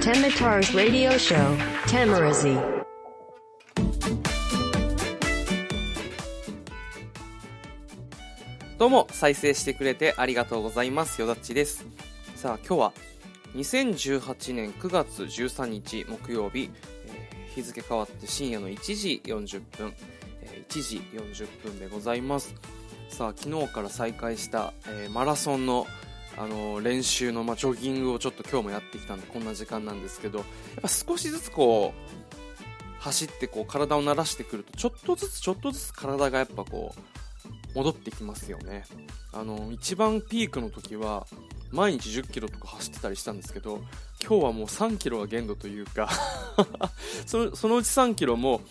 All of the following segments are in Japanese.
Temitar's radio show, Tamarazi. どうも再生してくれてありがとうございますよだっちですさあ今日は2018年9月13日木曜日、えー日付変わって深夜の1時40分、えー1時40分でございますさあ昨日から再開した、えーマラソンのあの練習の、まあ、ジョギングをちょっと今日もやってきたんでこんな時間なんですけどやっぱ少しずつこう走ってこう体を慣らしてくるとちょっとずつちょっとずつ体がやっぱこう戻ってきますよね。あの一番ピークの時は毎日1 0キロとか走ってたりしたんですけど今日はもう3キロが限度というか そのうち3キロも、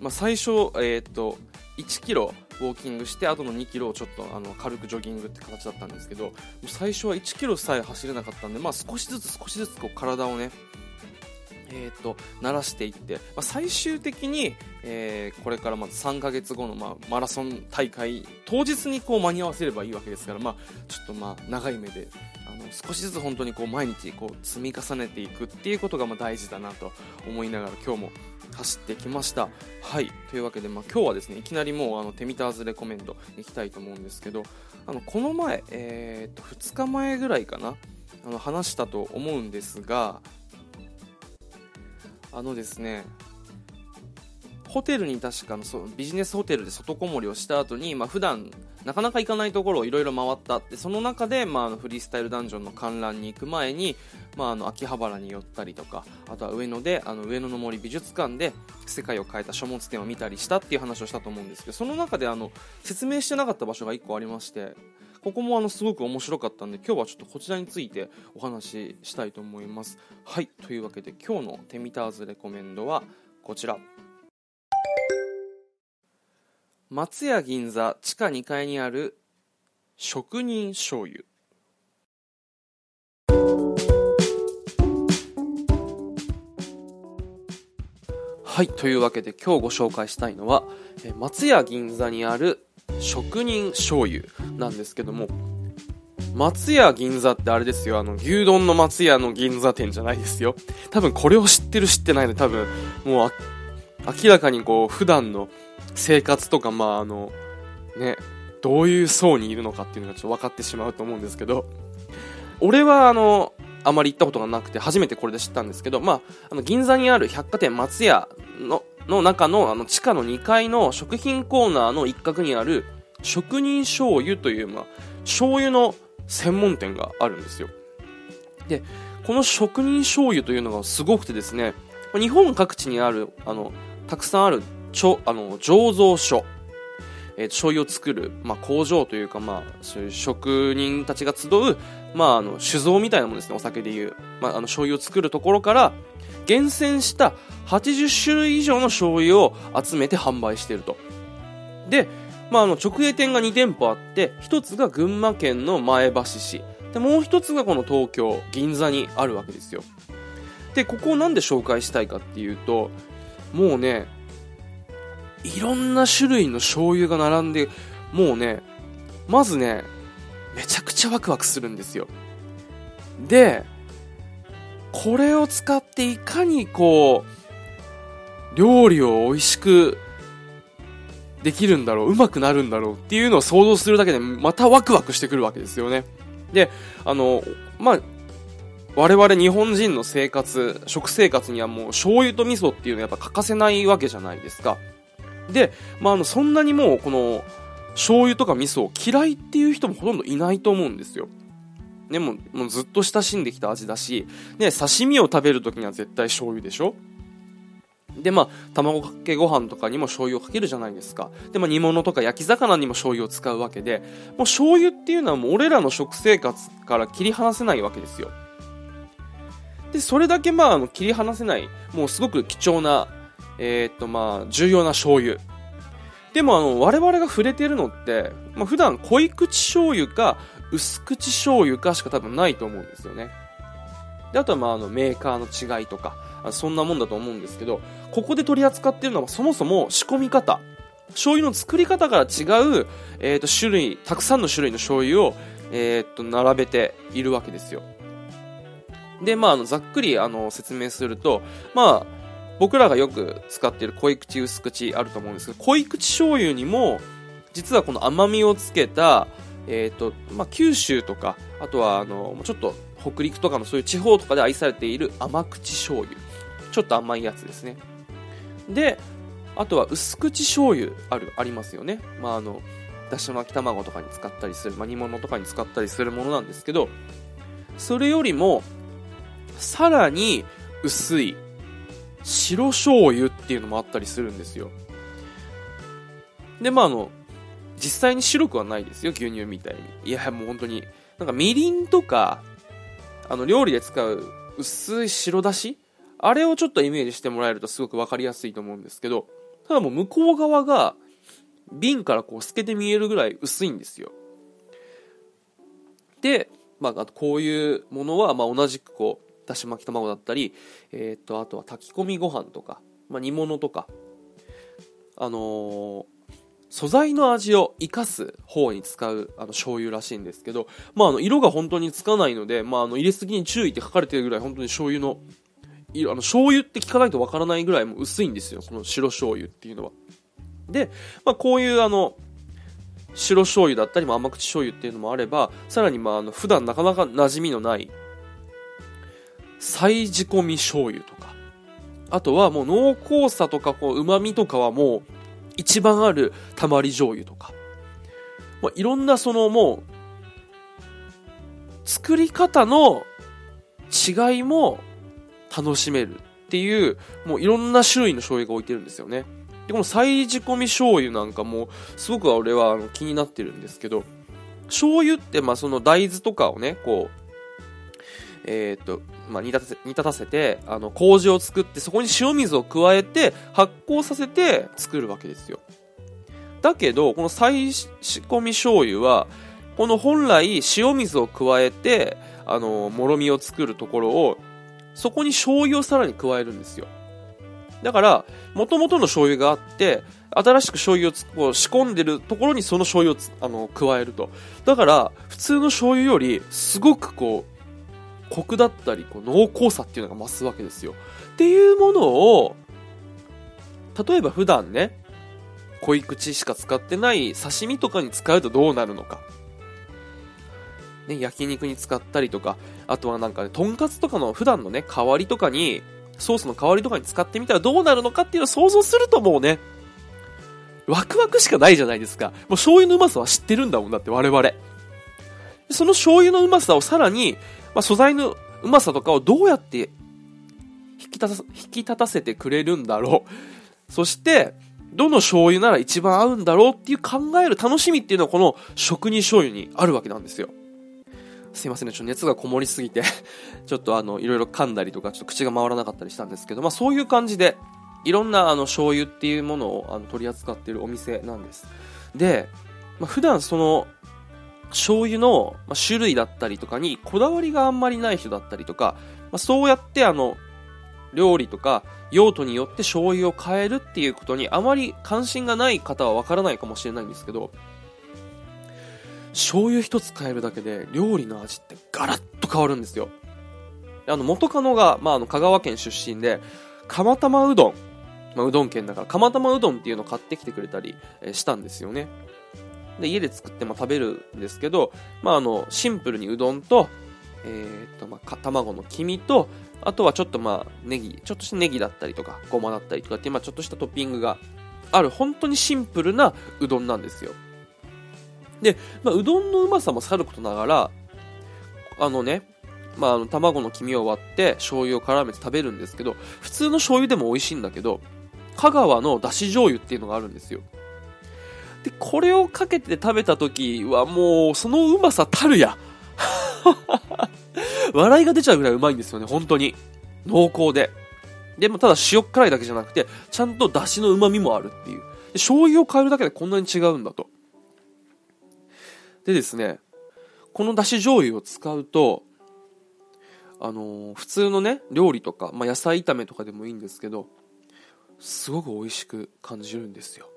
まあ、最初、えー、と1キロウォーキングしてあとの2キロをちょっとあの軽くジョギングって形だったんですけど最初は1キロさえ走れなかったんで、まあ、少しずつ少しずつこう体をねえー、と慣らしていって、まあ、最終的に、えーこれからまず3ヶ月後の、まあ、マラソン大会当日にこう間に合わせればいいわけですから、まあ、ちょっとまあ長い目であの少しずつ本当にこう毎日こう積み重ねていくっていうことがまあ大事だなと思いながら今日も走ってきました。はいというわけで、まあ、今日はですねいきなりもうあのテミターズレコメンドいきたいと思うんですけどあのこの前、えー、と2日前ぐらいかなあの話したと思うんですがあのですねホテルに確かのそうビジネスホテルで外こもりをした後に、まあ普段なかなか行かないところをいろいろ回ったでその中で、まあ、フリースタイルダンジョンの観覧に行く前に、まあ、あの秋葉原に寄ったりとかあとは上野であの上野の森美術館で世界を変えた書物展を見たりしたっていう話をしたと思うんですけどその中であの説明してなかった場所が1個ありましてここもあのすごく面白かったんで今日はちょっとこちらについてお話ししたいと思います。はいというわけで今日のテミターズレコメンドはこちら。松屋銀座地下2階にある職人醤油。はいというわけで今日ご紹介したいのは松屋銀座にある職人醤油なんですけども松屋銀座ってあれですよ。あの牛丼の松屋の銀座店じゃないですよ。多分これを知ってる知ってないで多分もう明らかにこう普段の生活とかまああのねどういう層にいるのかっていうのがちょっと分かってしまうと思うんですけど俺はあのあまり行ったことがなくて初めてこれで知ったんですけど、まあ、あの銀座にある百貨店松屋のの中のあの地下の2階の食品コーナーの一角にある職人醤油という、まあ、醤油の専門店があるんですよ。でこの職人醤油というのがすごくてですね日本各地にあるあのたくさんあるちょあの醸造所。えー醤油を作る、まあ、工場というか、まあ、そういう職人たちが集う、まあ、あの酒造みたいなものですねお酒でいう、まあ、あの醤油を作るところから厳選した80種類以上の醤油を集めて販売していると。で、まあ、あの直営店が2店舗あって1つが群馬県の前橋市。でもう1つがこの東京銀座にあるわけですよ。でここをなんで紹介したいかっていうともうねいろんな種類の醤油が並んでもうねまずねめちゃくちゃワクワクするんですよ。でこれを使っていかにこう料理を美味しくできるんだろううまくなるんだろうっていうのを想像するだけでまたワクワクしてくるわけですよね。であのまあ我々日本人の生活食生活にはもう醤油と味噌っていうのはやっぱ欠かせないわけじゃないですか。で、まあ、あのそんなにもうこの醤油とか味噌を嫌いっていう人もほとんどいないと思うんですよ。でももうずっと親しんできた味だし、ね、刺身を食べるときには絶対醤油でしょ？でまあ卵かけご飯とかにも醤油をかけるじゃないですか。で、まあ、煮物とか焼き魚にも醤油を使うわけでもう醤油っていうのはもう俺らの食生活から切り離せないわけですよ。でそれだけまああの切り離せないもうすごく貴重なえーっとまあ重要な醤油。でもあの我々が触れてるのって、まあ、普段濃い口醤油か薄口醤油かしか多分ないと思うんですよね。であとはまああのメーカーの違いとかそんなもんだと思うんですけどここで取り扱っているのはそもそも仕込み方。醤油の作り方から違う、えー、と種類たくさんの種類の醤油を、えー、と並べているわけですよ。で、まあ、あの、ざっくり、あの、説明すると、まあ、僕らがよく使っている濃い口薄口あると思うんですけど、濃い口醤油にも、実はこの甘みをつけた、えっ、ー、と、まあ、九州とか、あとは、あの、ちょっと北陸とかのそういう地方とかで愛されている甘口醤油。ちょっと甘いやつですね。で、あとは薄口醤油ある、ありますよね。まあ、あの、だし巻き卵とかに使ったりする、まあ、煮物とかに使ったりするものなんですけど、それよりも、さらに薄い白醤油っていうのもあったりするんですよ。で、まあ、あの、実際に白くはないですよ、牛乳みたいに。いや、もう本当に。なんかみりんとか、あの、料理で使う薄い白だし？あれをちょっとイメージしてもらえるとすごくわかりやすいと思うんですけど、ただもう向こう側が瓶からこう透けて見えるぐらい薄いんですよ。で、まあ、こういうものは、まあ、同じくこう、だし巻き卵だったり、えっ、と、あとは炊き込みご飯とか、まあ、煮物とか、あのー、素材の味を生かす方に使うあの醤油らしいんですけど、まあ、あの色が本当につかないので、まあ、あの入れすぎに注意って書かれてるぐらい本当に醤油の色あの醤油って聞かないとわからないぐらいも薄いんですよこの白醤油っていうのは。で、まあ、こういうあの白醤油だったりも甘口醤油っていうのもあればさらにまああの普段なかなか馴染みのない再仕込み醤油とか。あとはもう濃厚さとかこう旨味とかはもう一番あるたまり醤油とか、まあ、いろんなそのもう、作り方の違いも楽しめるっていう、もういろんな種類の醤油が置いてるんですよね。で、この再仕込み醤油なんかも、すごく俺は気になってるんですけど、醤油って、まあその大豆とかをね、こう、えー、っと、まあ、煮立たせ、煮立たせて、あの、麹を作って、そこに塩水を加えて、発酵させて作るわけですよ。だけど、この再仕込み醤油は、この本来塩水を加えて、あの、もろみを作るところを、そこに醤油をさらに加えるんですよ。だから、元々の醤油があって、新しく醤油をこう仕込んでるところにその醤油をあの加えると。だから、普通の醤油より、すごくこう、コクだったりこう濃厚さっていうのが増すわけですよ。っていうものを、例えば普段ね、濃い口しか使ってない刺身とかに使うとどうなるのか。ね、焼肉に使ったりとか、あとはなんかね、とんかつとかの普段のね、代わりとかに、ソースの代わりとかに使ってみたらどうなるのかっていうのを想像するともうね、ワクワクしかないじゃないですか。もう醤油のうまさは知ってるんだもんだって我々。その醤油のうまさをさらにまあ、素材のうまさとかをどうやって引き立た引き立たせてくれるんだろう。そして、どの醤油なら一番合うんだろうっていう考える楽しみっていうのはこの職人醤油にあるわけなんですよ。すいませんね、ちょっと熱がこもりすぎて ちょっとあの、いろいろ噛んだりとか、ちょっと口が回らなかったりしたんですけど、まあそういう感じで、いろんなあの醤油っていうものをあの取り扱っているお店なんです。で、まあ、普段その醤油の種類だったりとかにこだわりがあんまりない人だったりとか、まあ、そうやってあの、料理とか用途によって醤油を変えるっていうことにあまり関心がない方はわからないかもしれないんですけど、醤油一つ変えるだけで料理の味ってガラッと変わるんですよ。あの、元カノが、まあ、あの、香川県出身で、釜玉うどん、まあ、うどん県だから、釜玉うどんっていうのを買ってきてくれたりしたんですよね。で、家で作っても食べるんですけど、まあ、あの、シンプルにうどんと、えー、っと、まあ、卵の黄身と、あとはちょっとまあ、ネギ、ちょっとしたネギだったりとか、ごまだったりとかって、まあ、ちょっとしたトッピングがある、本当にシンプルなうどんなんですよ。で、まあ、うどんのうまさもさることながら、あのね、まあ、あの、卵の黄身を割って、醤油を絡めて食べるんですけど、普通の醤油でも美味しいんだけど、香川のだし醤油っていうのがあるんですよ。で、これをかけて食べた時はもう、そのうまさたるや。笑いが出ちゃうぐらいうまいんですよね、本当に。濃厚で。でもただ塩辛いだけじゃなくて、ちゃんと出汁の旨味もあるっていう。醤油を変えるだけでこんなに違うんだと。でですね、このだし醤油を使うと、あのー、普通のね、料理とか、まあ、野菜炒めとかでもいいんですけど、すごく美味しく感じるんですよ。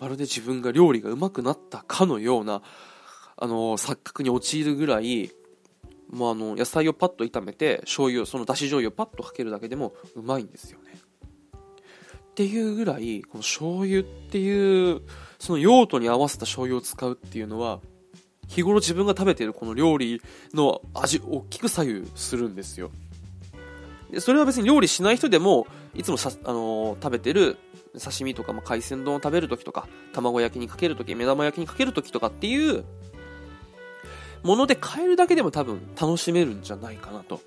まるで自分が料理が上手くなったかのような、あの、錯覚に陥るぐらい、まあ、あの野菜をパッと炒めて醤油そのだし醤油をパッとかけるだけでもうまいんですよね。っていうぐらいこの醤油っていうその用途に合わせた醤油を使うっていうのは日頃自分が食べているこの料理の味大きく左右するんですよ。でそれは別に料理しない人でもいつもさ、あのー食べてる刺身とか、まあ、海鮮丼を食べるときとか卵焼きにかけるとき目玉焼きにかけるときとかっていうもので変えるだけでも多分楽しめるんじゃないかなと。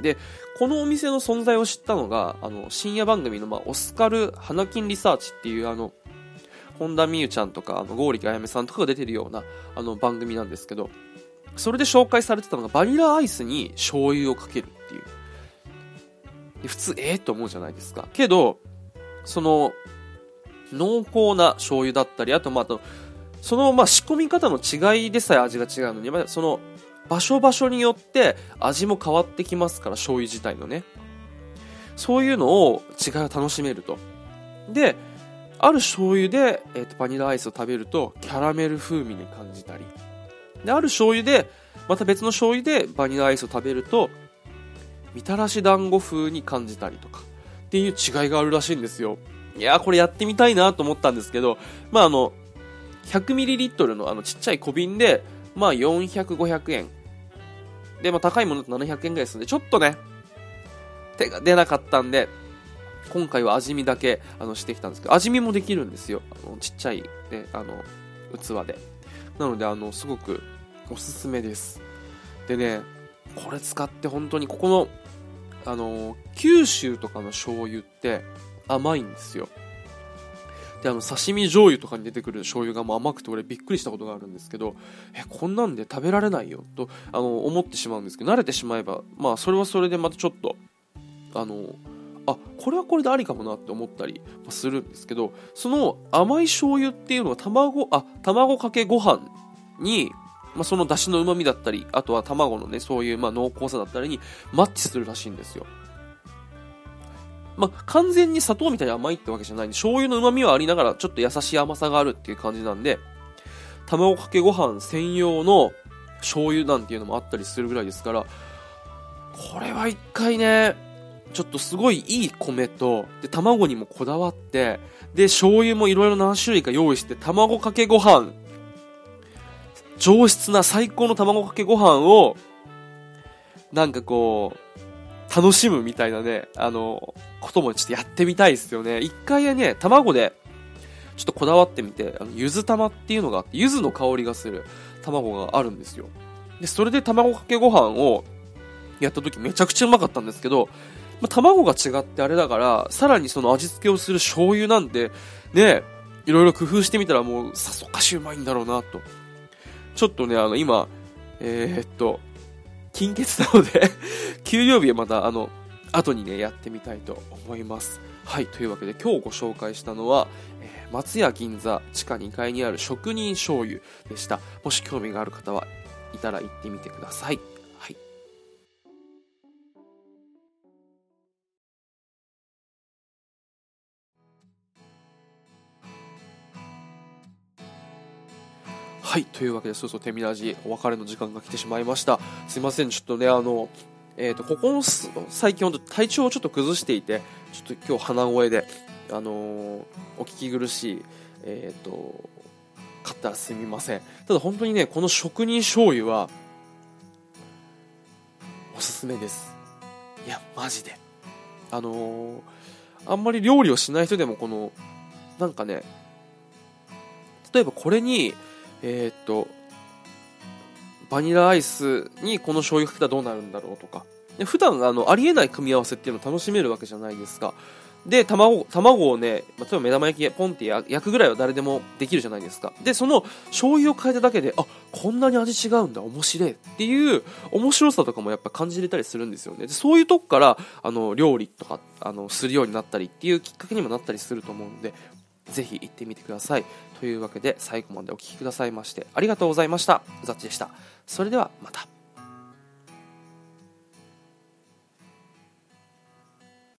でこのお店の存在を知ったのがあの深夜番組の、まあ、オスカル花金リサーチっていうあの本田望結ちゃんとかあの剛力あやめさんとかが出てるようなあの番組なんですけどそれで紹介されてたのがバニラアイスに醤油をかけるっていう。普通ええと思うじゃないですか。けどその濃厚な醤油だったりあとまあとそのま仕込み方の違いでさえ味が違うのにまあその場所場所によって味も変わってきますから醤油自体のね。そういうのを違いを楽しめると。である醤油で、えー、とバニラアイスを食べるとキャラメル風味に感じたり。である醤油でまた別の醤油でバニラアイスを食べるとみたらし団子風に感じたりとか。っていう違いがあるらしいんですよ。いやーこれやってみたいなと思ったんですけどまああの 100ml のあのちっちゃい小瓶でまあ400、500円。で、まあ高いものだと700円ぐらいするんでちょっとね手が出なかったんで今回は味見だけあのしてきたんですけど味見もできるんですよ。あのちっちゃい、ね、あの器で。なのであのすごくおすすめです。でねこれ使って本当にここのあの九州とかの醤油って甘いんですよ。であの刺身醤油とかに出てくる醤油がもう甘くて俺びっくりしたことがあるんですけどえこんなんで食べられないよとあの思ってしまうんですけど慣れてしまえばまあそれはそれでまたちょっとあのあこれはこれでありかもなって思ったりするんですけどその甘い醤油っていうのは卵あ卵かけご飯に、まあ、その出汁の旨味だったりあとは卵のねそういうまあ濃厚さだったりにマッチするらしいんですよ。まあ、完全に砂糖みたいに甘いってわけじゃないんで醤油の旨味はありながらちょっと優しい甘さがあるっていう感じなんで卵かけご飯専用の醤油なんていうのもあったりするぐらいですからこれは一回ねちょっとすごいいい米とで卵にもこだわってで醤油もいろいろ何種類か用意して卵かけご飯上質な最高の卵かけご飯をなんかこう楽しむみたいなねあのこともちょっとやってみたいですよね。一回ね、卵で、ちょっとこだわってみて、あの、ゆず玉っていうのがあって、ゆずの香りがする卵があるんですよ。で、それで卵かけご飯をやった時めちゃくちゃうまかったんですけど、ま、卵が違ってあれだから、さらにその味付けをする醤油なんて、ね、いろいろ工夫してみたらもうさぞかしうまいんだろうなと。ちょっとね、あの、今、えー、っと、金欠なので 給料日はまた、あの、後にね、やってみたいと思います。はい、というわけで今日ご紹介したのは、えー、松屋銀座地下2階にある職人醤油でした。もし興味がある方はいたら行ってみてください。はい。というわけで、そうそう、手みラジ、お別れの時間が来てしまいました。すいません、ちょっとね、あの、えっ、ー、と、ここの最近本当体調をちょっと崩していて、ちょっと今日鼻声で、あのー、お聞き苦しい、えっ、ー、と、方はすみません。ただ本当にね、この職人醤油は、おすすめです。いや、マジで。あのあんまり料理をしない人でもこの、なんかね、例えばこれに、えっと、バニラアイスにこの醤油かけたらどうなるんだろうとか。で普段あのありえない組み合わせっていうのを楽しめるわけじゃないですか。で、卵、卵をね、例えば目玉焼きポンって焼くぐらいは誰でもできるじゃないですか。で、その醤油を変えただけで、あ、こんなに味違うんだ、面白いっていう面白さとかもやっぱ感じれたりするんですよね。で、そういうとこから、あの、料理とか、あの、するようになったりっていうきっかけにもなったりすると思うんで、ぜひ行ってみてください。というわけで、最後までお聴きくださいまして、ありがとうございました。ザッチでした。それではまた。